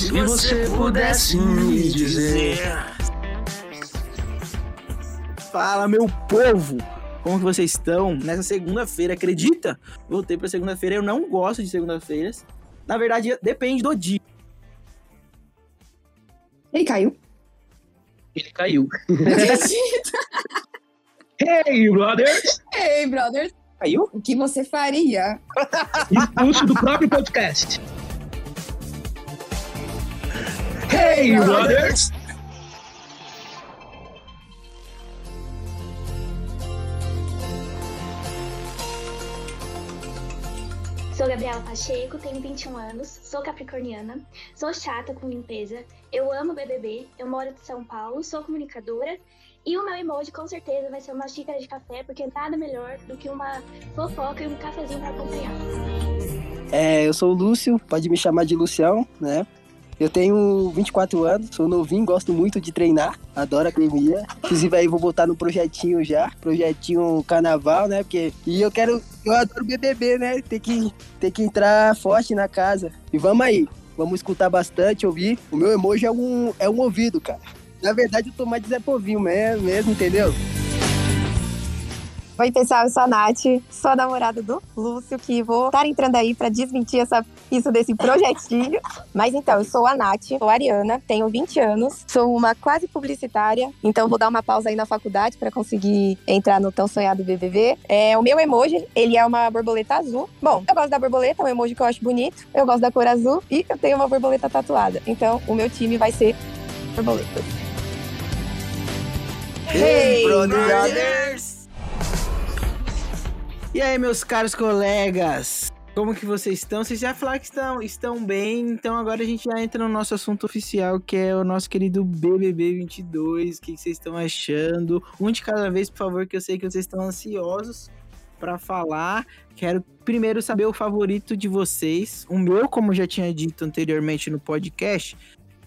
Se você pudesse me dizer. Fala, meu povo! Como que vocês estão? Nessa segunda-feira, acredita? Voltei pra segunda-feira, eu não gosto de segunda-feiras. Na verdade, depende do dia. Ele caiu. Ele caiu. Hey, brothers! Ei, brothers, Caiu? o que você faria? Expulso do próprio podcast. Hey, brothers! Sou Gabriela Pacheco, tenho 21 anos, sou capricorniana, sou chata com limpeza, eu amo BBB, eu moro em São Paulo, sou comunicadora e o meu emoji com certeza vai ser uma xícara de café, porque nada melhor do que uma fofoca e um cafezinho para acompanhar. É, eu sou o Lúcio, pode me chamar de Lucião, né? Eu tenho 24 anos, sou novinho, gosto muito de treinar, adoro academia. Inclusive aí vou botar no projetinho já, projetinho carnaval, né? Porque e eu quero, eu adoro BBB, né? Tem que tem que entrar forte na casa. E vamos aí, vamos escutar bastante, ouvir. O meu emoji é um é um ouvido, cara. Na verdade eu tô mais de Zé Povinho mesmo, mesmo entendeu? Oi, pessoal, eu sou a Nath, sou a namorada do Lúcio, que vou estar entrando aí para desmentir essa, isso desse projetinho. Mas então, eu sou a Nath, sou a Ariana, tenho 20 anos, sou uma quase publicitária, então vou dar uma pausa aí na faculdade para conseguir entrar no tão sonhado BBB. É, o meu emoji, ele é uma borboleta azul. Bom, eu gosto da borboleta, é um emoji que eu acho bonito, eu gosto da cor azul e eu tenho uma borboleta tatuada. Então, o meu time vai ser borboletas. Hey, brothers! E aí, meus caros colegas? Como que vocês estão? Vocês já falaram que estão, estão bem, então agora a gente já entra no nosso assunto oficial, que é o nosso querido BBB 22. O que vocês estão achando? Um de cada vez, por favor, que eu sei que vocês estão ansiosos para falar. Quero primeiro saber o favorito de vocês. O meu, como já tinha dito anteriormente no podcast,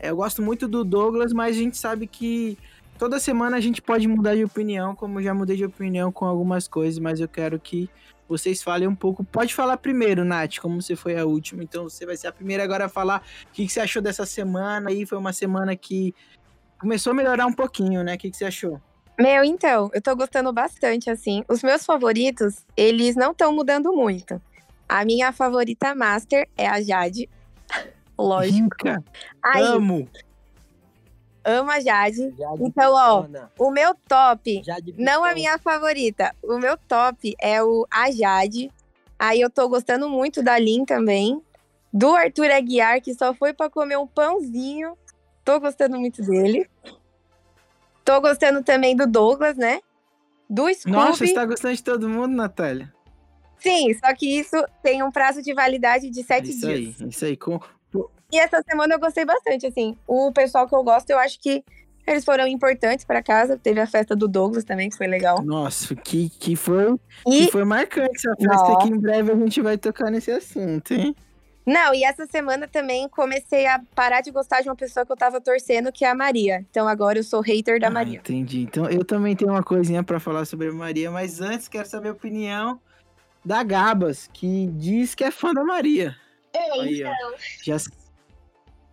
eu gosto muito do Douglas, mas a gente sabe que toda semana a gente pode mudar de opinião, como eu já mudei de opinião com algumas coisas, mas eu quero que vocês falem um pouco. Pode falar primeiro, Nath, como você foi a última, então você vai ser a primeira agora a falar o que, que você achou dessa semana. Aí foi uma semana que começou a melhorar um pouquinho, né? O que, que você achou? Meu, então, eu tô gostando bastante, assim. Os meus favoritos, eles não estão mudando muito. A minha favorita master é a Jade. Lógico. Rica, Aí, amo. Amo a Jade. Então, ó, o meu top, Jade não a minha favorita, o meu top é o a Jade. Aí eu tô gostando muito da Lin também. Do Arthur Aguiar, que só foi pra comer um pãozinho. Tô gostando muito dele. Tô gostando também do Douglas, né? Do Scooby. Nossa, você tá gostando de todo mundo, Natália? Sim, só que isso tem um prazo de validade de sete isso dias. aí, isso aí. Com... E essa semana eu gostei bastante, assim. O pessoal que eu gosto, eu acho que eles foram importantes pra casa. Teve a festa do Douglas também, que foi legal. Nossa, que, que, foi, E que foi marcante essa festa Nossa. que em breve a gente vai tocar nesse assunto, hein? Não, e essa semana também comecei a parar de gostar de uma pessoa que eu tava torcendo, que é a Maria. Então agora eu sou hater da Ah, Maria. entendi. Então eu também tenho uma coisinha pra falar sobre a Maria, mas antes quero saber a opinião da Gabas, que diz que é fã da Maria. Aí, ó. Então, Já,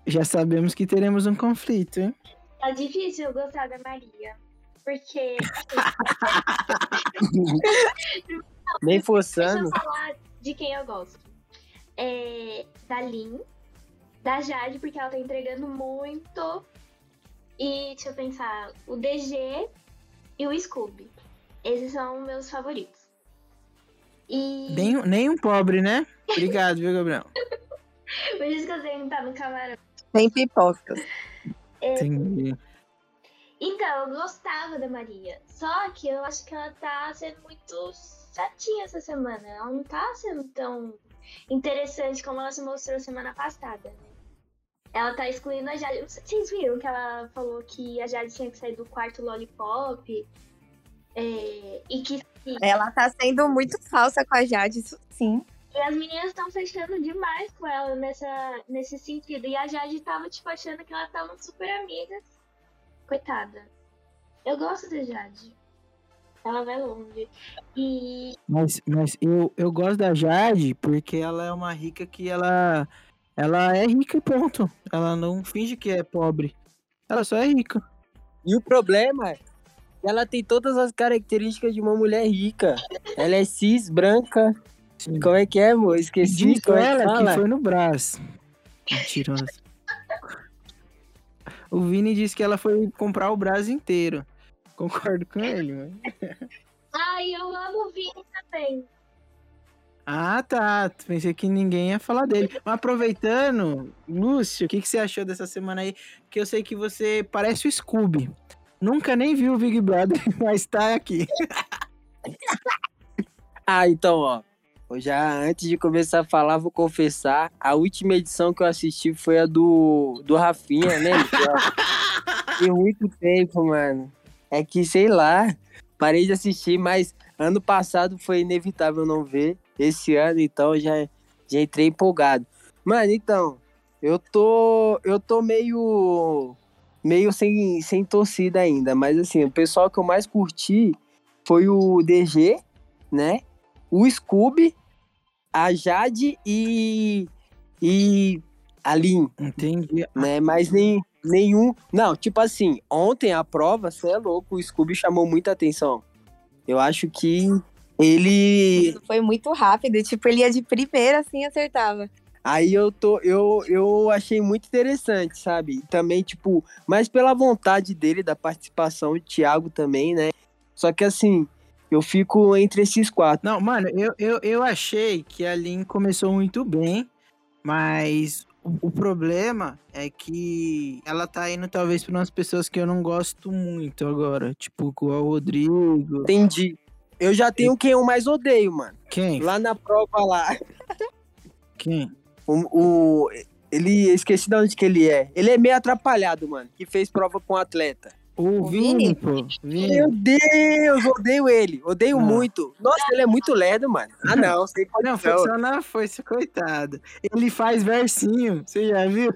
já sabemos que teremos um conflito, hein? tá difícil eu gostar da Maria. Porque. Nem Deixa forçando. eu falar de quem eu gosto. É, da Lin, da Jade, porque ela tá entregando muito. E deixa eu pensar, o DG e o Scooby. Esses são meus favoritos. E Nem, nem um pobre, né? Obrigado, viu, Gabriel? por isso que eu tenho que estar no camarão. Sem pipocas. Entendi. Então, eu gostava da Maria. Só que eu acho que ela tá sendo muito chatinha essa semana. Ela não tá sendo tão interessante como ela se mostrou semana passada, né? Ela tá excluindo a Jade. Vocês viram que ela falou que a Jade tinha que sair do quarto Lollipop? É, e que Ela tá sendo muito falsa com a Jade, isso sim. E as meninas estão fechando demais com ela nessa, nesse sentido. E a Jade tava, tipo, achando que elas estavam super amigas. Coitada. Eu gosto da Jade. Ela vai longe. E Mas, mas eu, eu gosto da Jade porque ela é uma rica que ela, Ela é rica e ponto. Ela não finge que é pobre. Ela só é rica. E o problema é que ela tem todas as características de uma mulher rica. Ela é cis, branca. Sim. Como é que é, amor? Esqueci Diz é que ela que fala. foi no Brás. Mentirosa. O Vini disse que ela foi comprar o Brás inteiro. Concordo com ele, mano. Ai, eu amo o Vini também. Ah, tá. Pensei que ninguém ia falar dele. Mas aproveitando, Lúcio, o que, que você achou dessa semana aí? Que eu sei que você parece o Scooby. Nunca nem viu o Big Brother, mas tá aqui. Ah, então, ó. Eu já, antes de começar a falar, vou confessar. A última edição que eu assisti foi a do, do Rafinha, né? Tem muito tempo, mano. É que, sei lá, parei de assistir, mas ano passado foi inevitável não ver. Esse ano, então, já, já entrei empolgado. Mano, então, eu tô. Eu tô meio. meio sem, sem torcida ainda. Mas assim, o pessoal que eu mais curti foi o DG, né? O Scooby, a Jade e. e a Lin, Entendi. né? Mas nem, nenhum. Não, tipo assim, ontem a prova, você é louco, o Scooby chamou muita atenção. Eu acho que ele. Foi muito rápido, tipo, ele ia de primeira, assim, acertava. Aí eu tô. Eu, eu achei muito interessante, sabe? E Também, tipo, mas pela vontade dele, da participação, o Thiago também, né? Só que assim, eu fico entre esses quatro. Não, mano, eu, eu, eu achei que a Lin começou muito bem, mas o, o problema é que ela tá indo talvez pra umas pessoas que eu não gosto muito agora. Tipo, com o Rodrigo. Entendi. Eu já tenho quem eu mais odeio, mano. Quem? Lá na prova lá. Quem? O, o- ele esqueci de onde que ele é. Ele é meio atrapalhado, mano. Que fez prova com atleta. O O Vini, Vini? pô. Vini. Meu Deus, odeio ele. Odeio Ah. muito. Nossa, ele é muito lerdo, mano. Ah, não, sem Não, foi condição. só na foice, coitado. Ele faz versinho, você já viu?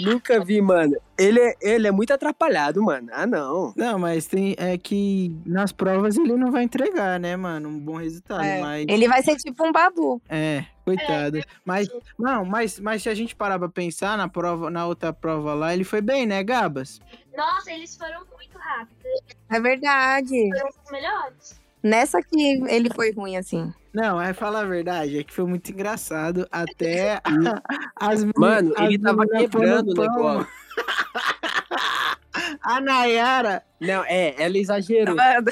Nunca vi, mano. Ele é, ele é muito atrapalhado, mano. Ah, não. Não, mas tem é que nas provas ele não vai entregar, né, mano? Um bom resultado, É, mas Ele vai ser tipo um babu. é, coitado. Mas não, mas mas se a gente parar pra pensar na prova, na outra prova lá, ele foi bem, né, Gabas? Nossa, eles foram muito rápidos. É verdade. Foram os melhores. Nessa que ele foi ruim, assim. Não, é falar a verdade, é que foi muito engraçado até a- as Mano, as ele tava quebrando o negócio. A Nayara, Não, é, ela exagerou. Mano,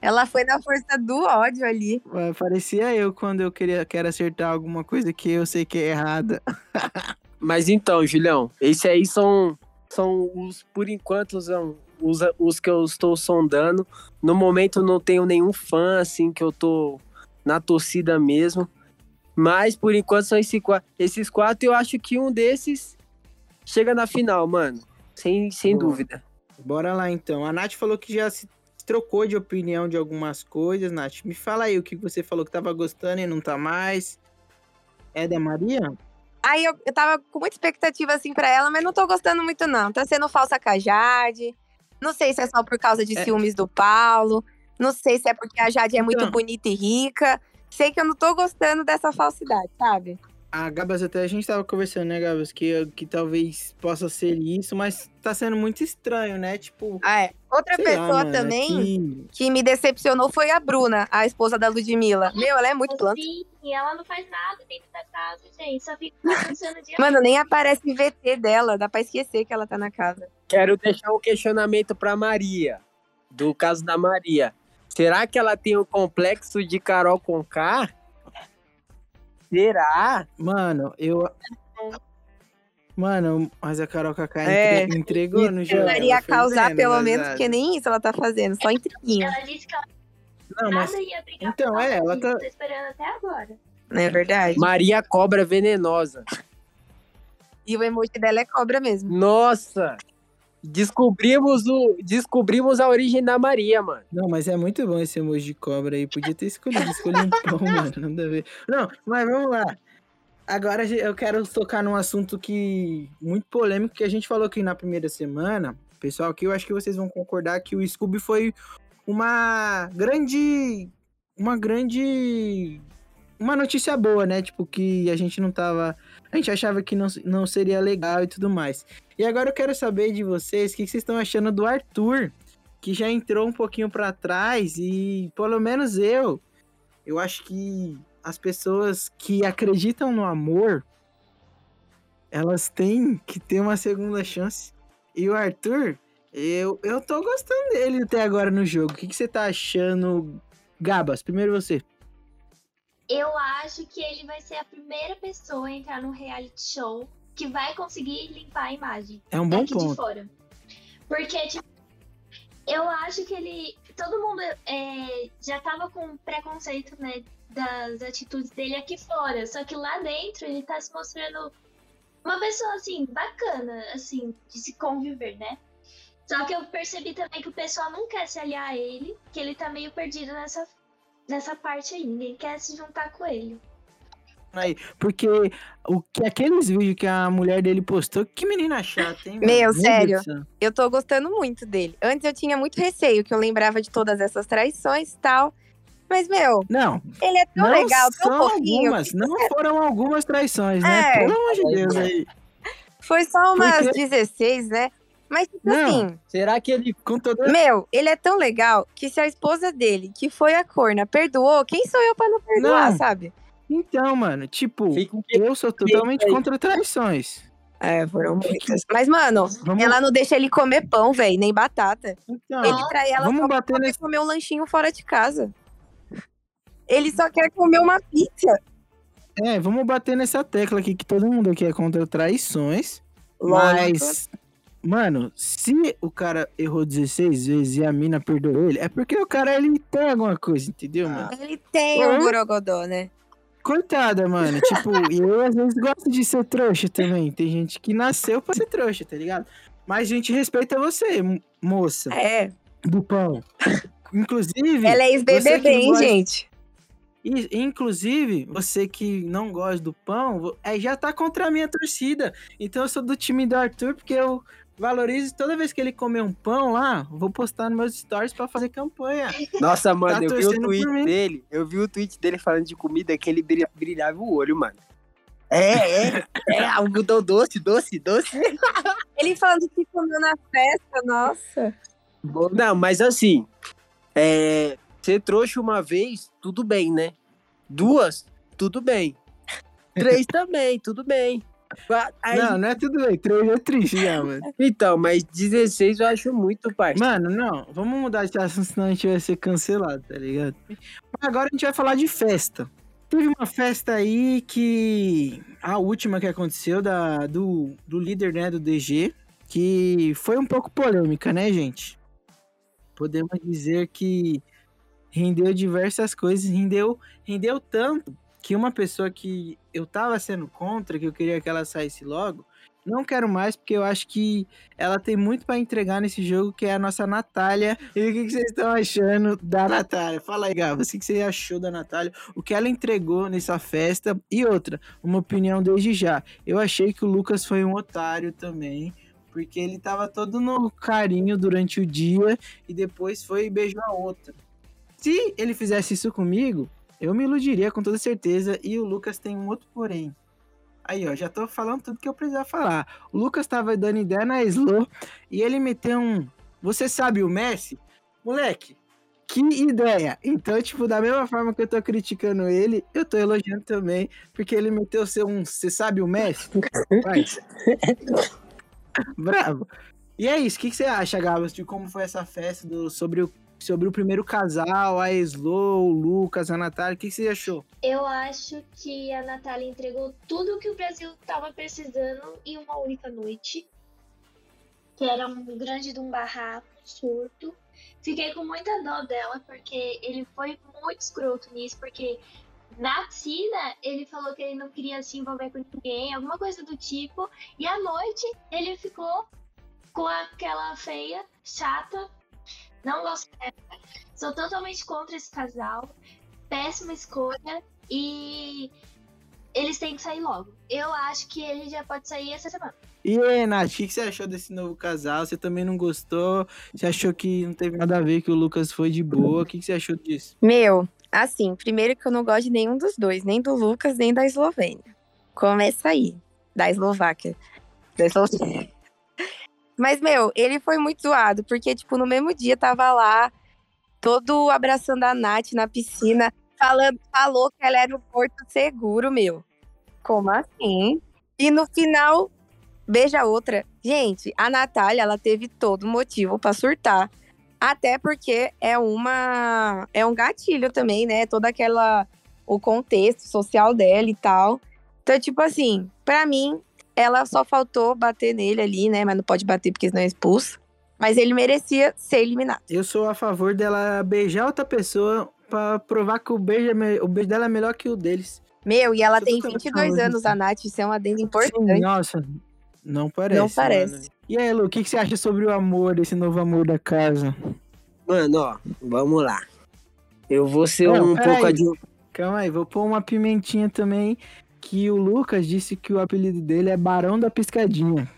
Ela foi na força do ódio ali. parecia eu quando eu queria quero acertar alguma coisa que eu sei que é errada. Mas então, Julião, esses aí são, são os, por enquanto, são os, os que eu estou sondando. No momento não tenho nenhum fã, assim, que eu tô na torcida mesmo. Mas por enquanto são esse, qua- esses quatro. Eu acho que um desses chega na final, mano. Sem, sem Boa. dúvida. Bora lá então. A Nath falou que já se trocou de opinião de algumas coisas, Nath. Me fala aí o que você falou que tava gostando e não tá mais. É da Maria? Aí eu, eu tava com muita expectativa, assim, pra ela, mas não tô gostando muito, não. Tá sendo falsa com a Jade. Não sei se é só por causa de É. ciúmes do Paulo. Não sei se é porque a Jade é muito Então. bonita e rica. Sei que eu não tô gostando dessa falsidade, sabe? A Gabas, até a gente tava conversando, né, Gabas? Que, que talvez possa ser isso, mas tá sendo muito estranho, né? Tipo. Ah, é. Outra lá, pessoa mano, é também que- que me decepcionou foi a Bruna, a esposa da Ludmilla. Meu, ela é muito planta. Sim, e ela não faz nada dentro da casa, gente. Só fica pensando de Mano, nem aparece VT dela. Dá pra esquecer que ela tá na casa. Quero deixar um questionamento pra Maria. Do caso da Maria. Será que ela tem o complexo de Carol Conká? Será? Mano, eu. Mano, mas a Carol Kaká É. entre- entregou no jogo. Ela ia ela foi causar pelo mas menos, porque nem isso ela tá fazendo. Só intriguinha. Ela disse que ela Não, mas. nada ia brigar Então, é, ela tá- Tô esperando até agora. Não é verdade? Maria Cobra Venenosa. E o emoji dela é cobra mesmo. Nossa! Descobrimos, o, descobrimos a origem da Maria, mano. Não, mas é muito bom esse emoji de cobra aí. Podia ter escolhido, escolhi um pão, mano. A ver. Não, mas vamos lá. Agora eu quero tocar num assunto que muito polêmico que a gente falou aqui na primeira semana. Pessoal, que eu acho que vocês vão concordar que o Scooby foi uma grande. Uma grande uma notícia boa, né? Tipo, que a gente não tava. A gente achava que não, não seria legal e tudo mais. E agora eu quero saber de vocês o que, que vocês estão achando do Arthur, que já entrou um pouquinho pra trás e, pelo menos eu, eu acho que as pessoas que acreditam no amor, elas têm que ter uma segunda chance. E o Arthur, eu, eu tô gostando dele até agora no jogo. O que, que você tá achando, Gabas? Primeiro você. Eu acho que ele vai ser a primeira pessoa a entrar num reality show que vai conseguir limpar a imagem É um bom daqui de ponto. fora. Porque, tipo, eu acho que ele. Todo mundo é, já tava com preconceito, né? Das atitudes dele aqui fora. Só que lá dentro ele tá se mostrando uma pessoa, assim, bacana, assim, de se conviver, né? Só que eu percebi também que o pessoal não quer se aliar a ele, que ele tá meio perdido nessa, nessa parte aí. Ninguém quer se juntar com ele. Aí, porque o que aqueles vídeos que a mulher dele postou, que menina chata, hein? Meu, sério. Eu tô gostando muito dele. Antes eu tinha muito receio, que eu lembrava de todas essas traições e tal. Mas, meu, Não, ele é tão não legal, tão fofinho. algumas, não foram algumas traições, né? É. Pelo amor de Deus aí. Foi só umas Porque- 16, né? Mas, tipo Não. assim, Será que ele. Com toda meu, ele é tão legal que se a esposa dele, que foi a corna, perdoou, quem sou eu pra não perdoar, Não. sabe? Então, mano, tipo, Fica um eu sou totalmente aí. contra traições. É, foram muitas. Mas, mano, Vamos, ela não deixa ele comer pão, velho, nem batata. então, Ele trai ela vamos só bater nesse. comer um lanchinho fora de casa. Ele só quer comer uma pizza. É, vamos bater nessa tecla aqui que todo mundo aqui é contra traições. Lógico. Mas, mano, se o cara errou 16 vezes e a mina perdoou ele, é porque o cara ele tem alguma coisa, entendeu, mano? Ele tem Hum? um borogodó, né? Coitada, mano. Tipo, eu às vezes gosto de ser trouxa também. Tem gente que nasceu pra ser trouxa, tá ligado? Mas a gente respeita você, mo- moça É. do pão. Inclusive, Ela é ex-BBB, hein, gosta- gente? E, inclusive, você que não gosta do pão, é, já tá contra a minha torcida. Então eu sou do time do Arthur, porque eu valorizo toda vez que ele comer um pão lá, vou postar nos meus stories pra fazer campanha. Nossa, mano, Tá eu vi o tweet dele. Eu vi o tweet dele falando de comida que ele brilha- brilhava o olho, mano. É, é, é, algodão doce, doce, doce. Ele falando que comeu na festa, nossa. Não, mas assim, é, ser trouxa uma vez, tudo bem, né? Duas, tudo bem. Três também, tudo bem. Aí- Não, não é tudo bem. Três é triste já, mano. Então, mas 16 eu acho muito, parça. Mano, não. Vamos mudar de assunto, senão a gente vai ser cancelado, tá ligado? Agora a gente vai falar de festa. Teve uma festa aí que. A última que aconteceu da, do, do líder, né, do DG, que foi um pouco polêmica, né, gente? Podemos dizer que rendeu diversas coisas, rendeu, rendeu tanto que uma pessoa que eu tava sendo contra, que eu queria que ela saísse logo, não quero mais, porque eu acho que ela tem muito pra entregar nesse jogo, que é a nossa Natália. E o que, vocês estão achando da Natália? Fala aí, Gabs, o que, que você achou da Natália? O que ela entregou nessa festa? E outra, uma opinião desde já. Eu achei que o Lucas foi um otário também, porque ele tava todo no carinho durante o dia e depois foi e beijou a outra. Se ele fizesse isso comigo, eu me iludiria com toda certeza. E o Lucas tem um outro porém. Aí, ó, já tô falando tudo que eu precisava falar. O Lucas tava dando ideia na Slow e ele meteu um. Você sabe o Messi? Moleque, que ideia! Então, tipo, da mesma forma que eu tô criticando ele, eu tô elogiando também, porque ele meteu seu um. Você sabe o Messi? Faz. Bravo. E é isso, o que, que você acha, Gabas, de como foi essa festa do, sobre, o, sobre o primeiro casal, a Slow, o Lucas, a Natália? O que, que você achou? Eu acho que a Natália entregou tudo o que o Brasil tava precisando em uma única noite. Que era um grande de um barraco, surto. Fiquei com muita dó dela, porque ele foi muito escroto nisso, porque na piscina ele falou que ele não queria se envolver com ninguém, alguma coisa do tipo. E à noite ele ficou com aquela feia, chata. Não gosto dela. Sou totalmente contra esse casal. Péssima escolha. E eles têm que sair logo. Eu acho que ele já pode sair essa semana. E aí, Nath, o que você achou desse novo casal? Você também não gostou? Você achou que não teve nada a ver que o Lucas foi de boa? O que você achou disso? Meu, Assim, primeiro que eu não gosto de nenhum dos dois, nem do Lucas, nem da Eslovênia. Começa aí, da Eslováquia. Da Eslovênia. Mas, meu, ele foi muito zoado, porque, tipo, no mesmo dia tava lá, todo abraçando a Nath na piscina, falando, falou que ela era o porto seguro, meu. Como assim? E no final, beija outra. Gente, a Natália, ela teve todo motivo pra surtar. Até porque é uma é um gatilho também, né? Toda aquela o contexto social dela e tal. Então, tipo assim, pra mim, ela só faltou bater nele ali, né? Mas não pode bater porque senão é expulso. Mas ele merecia ser eliminado. Eu sou a favor dela beijar outra pessoa pra provar que o beijo, é o beijo dela é melhor que o deles. Meu, e ela Eu tô tem totalmente 22 falando anos, isso. a Nath, isso é um adendo Sim, importante. nossa, não parece. Não parece. mano. E aí, Lu, o que, que você acha sobre o amor, esse novo amor da casa? Mano, ó, vamos lá. Eu vou ser Não, um pouco adi... Calma aí, vou pôr uma pimentinha também, que o Lucas disse que o apelido dele é Barão da Piscadinha.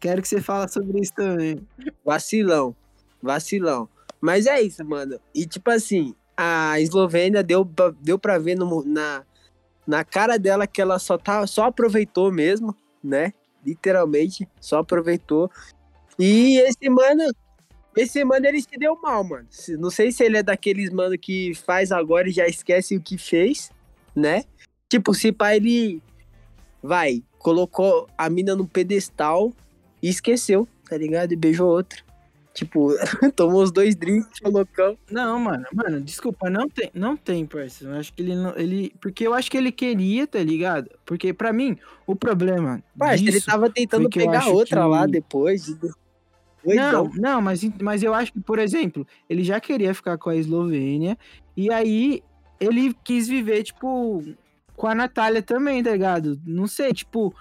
Quero que você fale sobre isso também. vacilão. Vacilão. Mas é isso, mano. E tipo assim, a Eslovênia deu, pra- deu pra ver no- na, na cara dela que ela só, tá, só aproveitou mesmo, né? Literalmente, só aproveitou. E esse mano, esse mano ele se deu mal, mano. Não sei se ele é daqueles mano que faz agora e já esquece o que fez, né? Tipo, se pá, ele vai, colocou a mina no pedestal e esqueceu, tá ligado? E beijou outra. Tipo, tomou os dois drinks, colocou. Não, mano, mano, desculpa, não tem, não tem, parceiro. Eu acho que ele não, ele, porque eu acho que ele queria, tá ligado? Porque pra mim, o problema Parça, ele tava tentando pegar outra que- lá depois. De... Não, não, mas, mas eu acho que, por exemplo, ele já queria ficar com a Eslovênia e aí ele quis viver, tipo, com a Natália também, tá ligado? Não sei, tipo,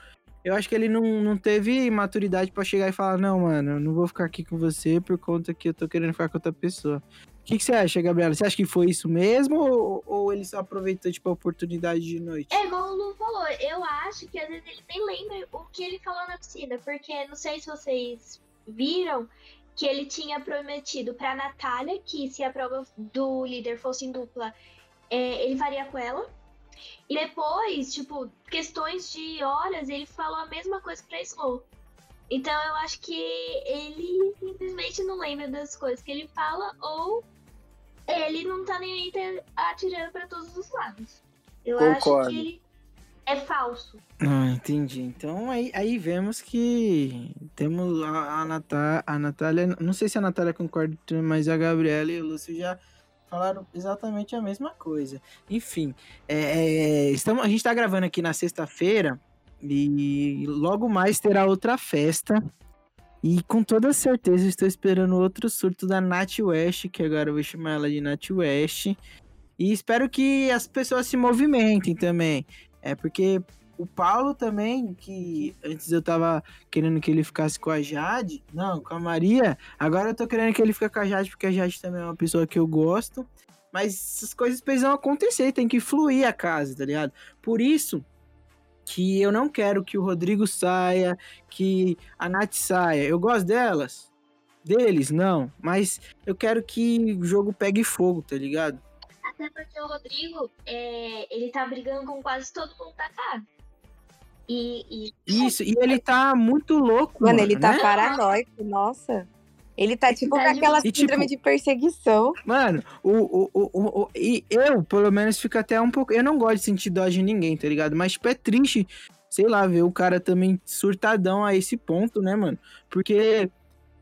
eu acho que ele não, não teve maturidade pra chegar e falar, não, mano, eu não vou ficar aqui com você por conta que eu tô querendo ficar com outra pessoa. O que, que você acha, Gabriela? Você acha que foi isso mesmo ou, ou ele só aproveitou, tipo, a oportunidade de noite? É igual o Lu falou, eu acho que às vezes ele nem lembra o que ele falou na piscina, porque não sei se vocês viram que ele tinha prometido pra Natália que se a prova do líder fosse em dupla, é, ele faria com ela. E depois, tipo, questões de horas, ele falou a mesma coisa pra Slow. Então eu acho que ele simplesmente não lembra das coisas que ele fala ou ele não tá nem aí atirando pra todos os lados. Eu acho Concordo. que ele é falso. Ah, entendi. Então aí, aí vemos que temos a, a, Natá- a Natália. Não sei se a Natália concorda, mas a Gabriela e o Lúcio já falaram exatamente a mesma coisa. Enfim, é, é, estamos, a gente tá gravando aqui na sexta-feira e logo mais terá outra festa. E com toda certeza estou esperando outro surto da Nath West, que agora eu vou chamar ela de Nath West. E espero que as pessoas se movimentem também. É porque o Paulo também, que antes eu tava querendo que ele ficasse com a Jade, não, com a Maria. Agora eu tô querendo que ele fique com a Jade, porque a Jade também é uma pessoa que eu gosto. Mas essas coisas precisam acontecer, tem que fluir a casa, tá ligado? Por isso que eu não quero que o Rodrigo saia, que a Nath saia. Eu gosto delas, deles, não. Mas eu quero que o jogo pegue fogo, tá ligado? Até porque o Rodrigo, é, ele tá brigando com quase todo mundo da casa. E, e Isso, e ele tá muito louco. Mano, ele tá né? paranoico, nossa. Ele tá tipo com Tá aquela E, tipo, síndrome de perseguição. Mano, o, o, o, o, o- e eu, pelo menos, fico até um pouco. Eu não gosto de sentir dó de ninguém, tá ligado? Mas, tipo, é triste, sei lá, ver o cara também surtadão a esse ponto, né, mano? Porque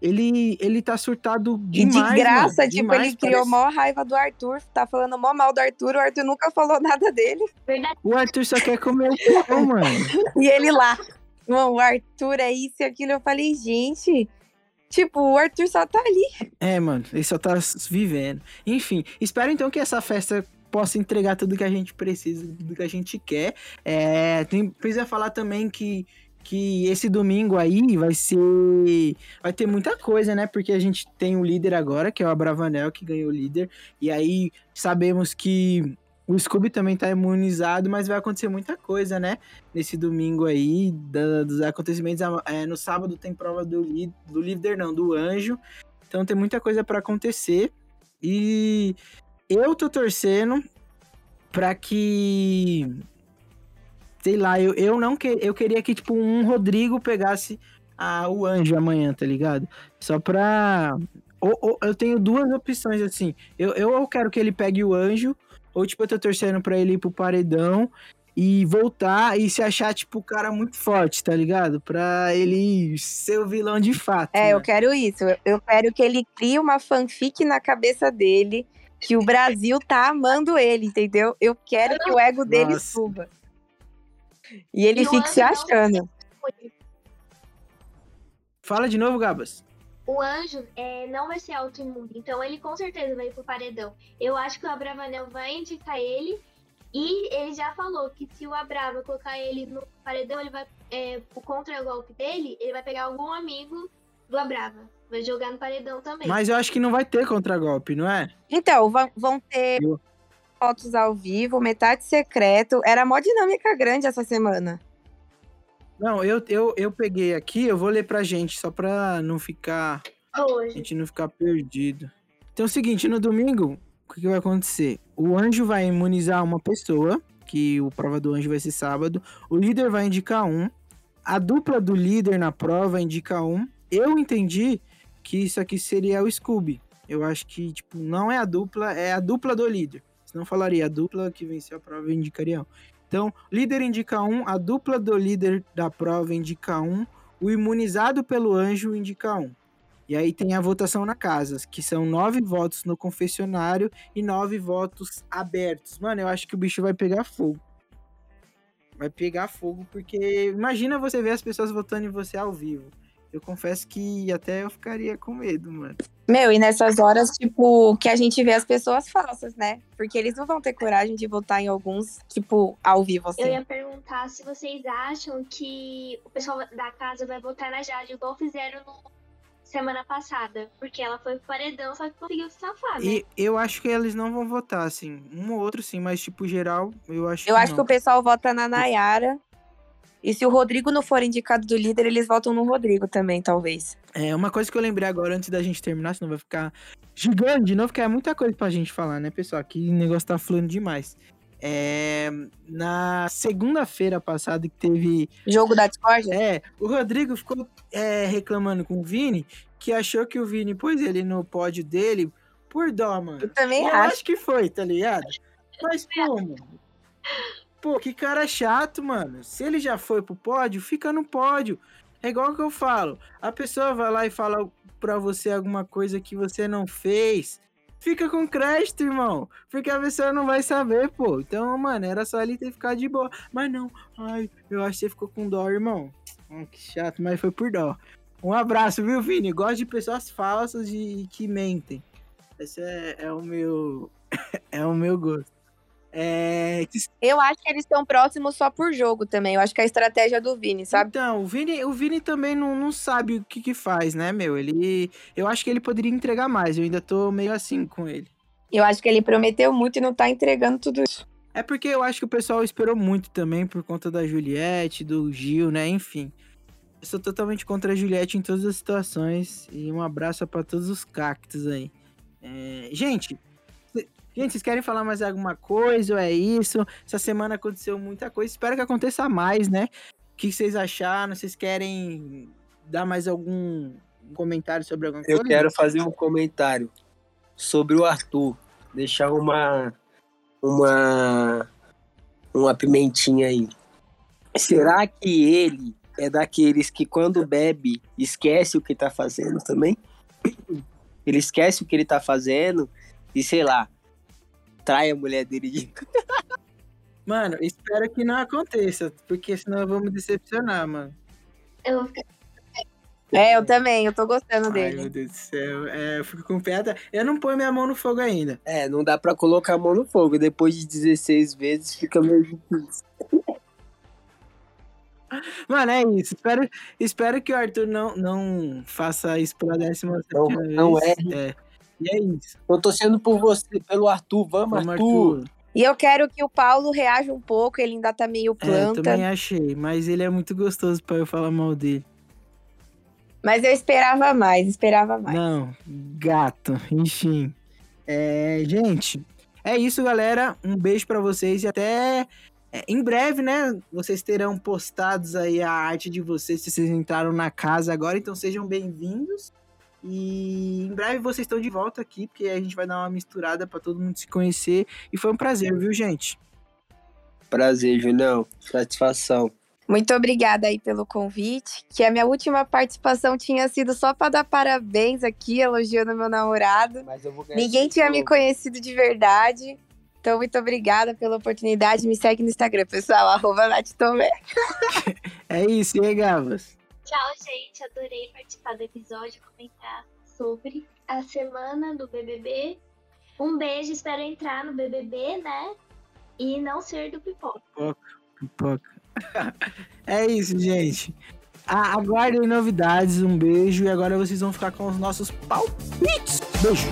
ele, ele tá surtado E demais. de graça, mano, tipo, demais, ele criou parece- mó raiva do Arthur, tá falando mó mal do Arthur, o Arthur nunca falou nada dele. verdade, O Arthur só quer comer o pão, mano. E ele lá, mano, o Arthur é isso e aquilo. Eu falei, gente, tipo, o Arthur só tá ali. É, mano, ele só tá vivendo. Enfim, espero então que essa festa possa entregar tudo que a gente precisa, tudo que a gente quer. É, tem, precisa falar também que, que esse domingo aí vai ser. Vai ter muita coisa, né? Porque a gente tem o líder agora, que é o Abravanel, que ganhou o líder. E aí sabemos que o Scooby também tá imunizado, mas vai acontecer muita coisa, né? Nesse domingo aí, da- dos acontecimentos. É, no sábado tem prova do, do líder, não, do anjo. Então tem muita coisa pra acontecer. E eu tô torcendo pra que. Sei lá, eu, eu não que, eu queria que, tipo, um Rodrigo pegasse a, o anjo amanhã, tá ligado? Só pra. Ou, ou- eu tenho duas opções, assim. Eu, eu quero que ele pegue o anjo, ou, tipo, eu tô torcendo pra ele ir pro paredão e voltar e se achar, tipo, o cara muito forte, tá ligado? Pra ele ser o vilão de fato. É, né? eu quero isso. Eu- Eu quero que ele crie uma fanfic na cabeça dele, que o Brasil tá amando ele, entendeu? Eu quero que o ego dele Nossa. suba. E ele E o fique se achando. Fala de novo, Gabas. O anjo é, não vai ser autoimune, então ele com certeza vai ir pro paredão. Eu acho que o Abravanel vai indicar ele. E ele já falou que se o Abrava colocar ele no paredão, ele vai. É, o contra-golpe dele, ele vai pegar algum amigo do Abrava. Vai jogar no paredão também. Mas eu acho que não vai ter contragolpe, não é? Então, vão, vão ter Eu- fotos ao vivo, metade secreto. Era mó dinâmica grande essa semana. Não, eu, eu, eu peguei aqui, eu vou ler pra gente, só pra não ficar. A Hoje. gente não ficar perdido. Então é o seguinte, no domingo, o que, que vai acontecer? O anjo vai imunizar uma pessoa, que o prova do anjo vai ser sábado. O líder vai indicar um. A dupla do líder na prova indica um. Eu entendi que isso aqui seria o Scooby. Eu acho que, tipo, não é a dupla, é a dupla do líder. Senão falaria a dupla que venceu a prova indicaria um. Então, líder indica um, a dupla do líder da prova indica um, o imunizado pelo anjo indica um. E aí tem a votação na casa, que são nove votos no confessionário e nove votos abertos. Mano, eu acho que o bicho vai pegar fogo. Vai pegar fogo, porque imagina você ver as pessoas votando em você ao vivo. Eu confesso que até eu ficaria com medo, mano. Meu, e nessas horas, tipo, que a gente vê as pessoas falsas, né? Porque eles não vão ter coragem de votar em alguns, tipo, ao vivo, assim. Eu ia perguntar se vocês acham que o pessoal da casa vai votar na Jade, igual fizeram no semana passada. Porque ela foi pro paredão, só que conseguiu se safar, né? E eu acho que eles não vão votar, assim. Um ou outro, sim, mas, tipo, geral, eu acho Eu que acho que não. o pessoal vota na Nayara. E se o Rodrigo não for indicado do líder, eles votam no Rodrigo também, talvez. É, uma coisa que eu lembrei agora, antes da gente terminar, senão vai ficar gigante de novo, porque é muita coisa pra gente falar, né, pessoal? Aqui o negócio tá fluindo demais. É, na segunda-feira passada que teve. Jogo da Discord? É, o Rodrigo ficou é, reclamando com o Vini, que achou que o Vini pôs ele no pódio dele por dó, mano. Eu também Eu acho. acho que foi, tá ligado? Mas como? Pô, que cara chato, mano. Se ele já foi pro pódio, fica no pódio. É igual que eu falo. A pessoa vai lá e fala pra você alguma coisa que você não fez. Fica com crédito, irmão. Porque a pessoa não vai saber, pô. Então, mano, era só ele ter ficado de boa. Mas não. Ai, eu acho que você ficou com dó, irmão. Hum, que chato, mas foi por dó. Um abraço, viu, Vini? Gosto de pessoas falsas e que mentem. Esse é, é o meu. é o meu gosto. É. Eu acho que eles estão próximos só por jogo também. Eu acho que é a estratégia do Vini, sabe? Então, o Vini, o Vini também não, não sabe o que que faz, né, meu? Ele. Eu acho que ele poderia entregar mais. Eu ainda tô meio assim com ele. Eu acho que ele prometeu muito e não tá entregando tudo isso. É porque eu acho que o pessoal esperou muito também por conta da Juliette, do Gil, né? Enfim. Eu sou totalmente contra a Juliette em todas as situações. E um abraço pra todos os cactos aí. É, Gente, gente, vocês querem falar mais alguma coisa? Ou é isso? Essa semana aconteceu muita coisa. Espero que aconteça mais, né? O que vocês acharam? Vocês querem dar mais algum comentário sobre alguma Eu coisa? quero fazer um comentário sobre o Arthur. Deixar uma. Uma. Uma pimentinha aí. Será que ele é daqueles que quando bebe esquece o que tá fazendo também? Ele esquece o que ele tá fazendo e sei lá. Trai a mulher dele de. Mano, espero que não aconteça. Porque senão eu vou me decepcionar, mano. Eu vou ficar É, eu também, eu tô gostando Ai, dele. meu Deus do céu. É, eu fico com pedra. Eu não ponho minha mão no fogo ainda. É, não dá pra colocar a mão no fogo. Depois de 16 vezes fica meio difícil. Mano, é isso. Espero, espero que o Arthur não, não faça isso pela décima Não- não erre. É. E é isso. Tô torcendo por você, pelo Arthur. Vamos, Vamos, Arthur. Arthur. E eu quero que o Paulo reaja um pouco, ele ainda tá meio É, eu planta. também achei. Mas ele é muito gostoso pra eu falar mal dele. Mas eu esperava mais, esperava mais. Não, gato. Enfim. É, gente, É isso, galera. Um beijo pra vocês e até é, em breve, né? Vocês terão postados aí a arte de vocês se vocês entraram na casa agora, então sejam bem-vindos. E em breve vocês estão de volta aqui, porque a gente vai dar uma misturada pra todo mundo se conhecer. E foi um prazer, viu, gente? Prazer, Julião. Satisfação. Muito obrigada aí pelo convite. Que a minha última participação tinha sido só para dar parabéns aqui, elogiando meu namorado. Mas eu vou ganhar Ninguém tinha me conhecido de verdade. Então, muito obrigada pela oportunidade. Me segue no Instagram, pessoal. Arroba Nath Tomé. É isso, e aí, Gavas? Tchau, gente. Adorei participar do episódio, comentar sobre a semana do BBB. Um beijo, espero entrar no BBB, né? E não ser do pipoca. Pipoca. é isso, gente. A- Aguardem novidades, um beijo. E agora vocês vão ficar com os nossos palpites. Beijo.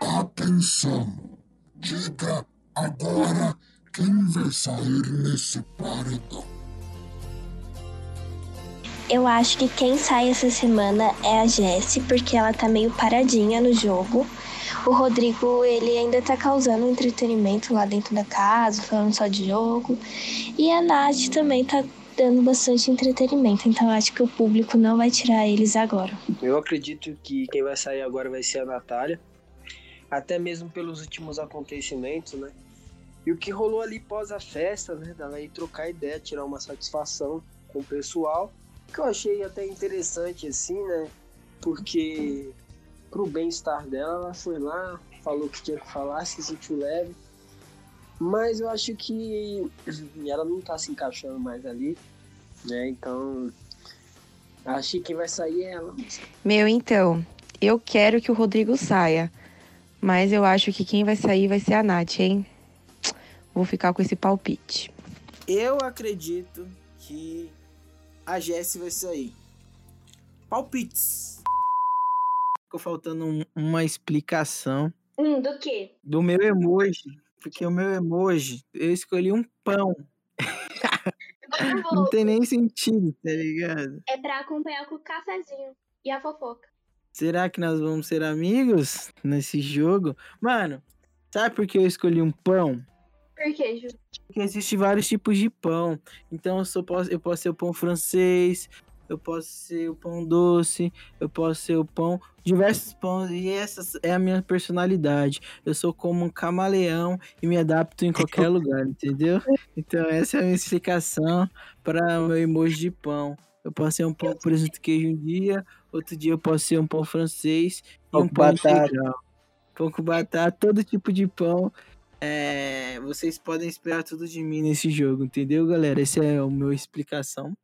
Atenção! Diga agora quem vai sair nesse paredão. Eu acho que quem sai essa semana é a Jessie, porque ela tá meio paradinha no jogo. O Rodrigo, ele ainda tá causando entretenimento lá dentro da casa, falando só de jogo. E a Nath também tá dando bastante entretenimento, então eu acho que o público não vai tirar eles agora. Eu acredito que quem vai sair agora vai ser a Natália. Até mesmo pelos últimos acontecimentos, né? E o que rolou ali pós a festa, né? Dela ir trocar ideia, tirar uma satisfação com o pessoal. Que eu achei até interessante, assim, né? Porque pro bem-estar dela, ela foi lá, falou o que tinha que falar, se sentiu leve. Mas eu acho que ela não tá se encaixando mais ali, né? Então, acho que quem vai sair é ela. Meu, então, eu quero que o Rodrigo saia. Mas eu acho que quem vai sair vai ser a Nath, hein? Vou ficar com esse palpite. Eu acredito que a Jessie vai sair. Palpites. Ficou faltando um- uma explicação Hum, do quê? do meu emoji. Porque o meu emoji, eu escolhi um pão. Não tem nem sentido, tá ligado? É pra acompanhar com o cafezinho e a fofoca. Será que nós vamos ser amigos nesse jogo? Mano, sabe por que eu escolhi um pão? Por? Porque existem vários tipos de pão. Então eu, só posso, eu posso ser o pão francês, eu posso ser o pão doce, eu posso ser o pão. Diversos pães. E essa é a minha personalidade. Eu sou como um camaleão e me adapto em qualquer lugar, entendeu? Então essa é a minha explicação para o meu emoji de pão. Eu posso ser um pão com presunto queijo um dia, outro dia eu posso ser um pão francês e Pão um com pão batata. integral. Pão com batata, todo tipo de pão. É, vocês podem esperar tudo de mim nesse jogo, entendeu, galera? Essa é a minha explicação.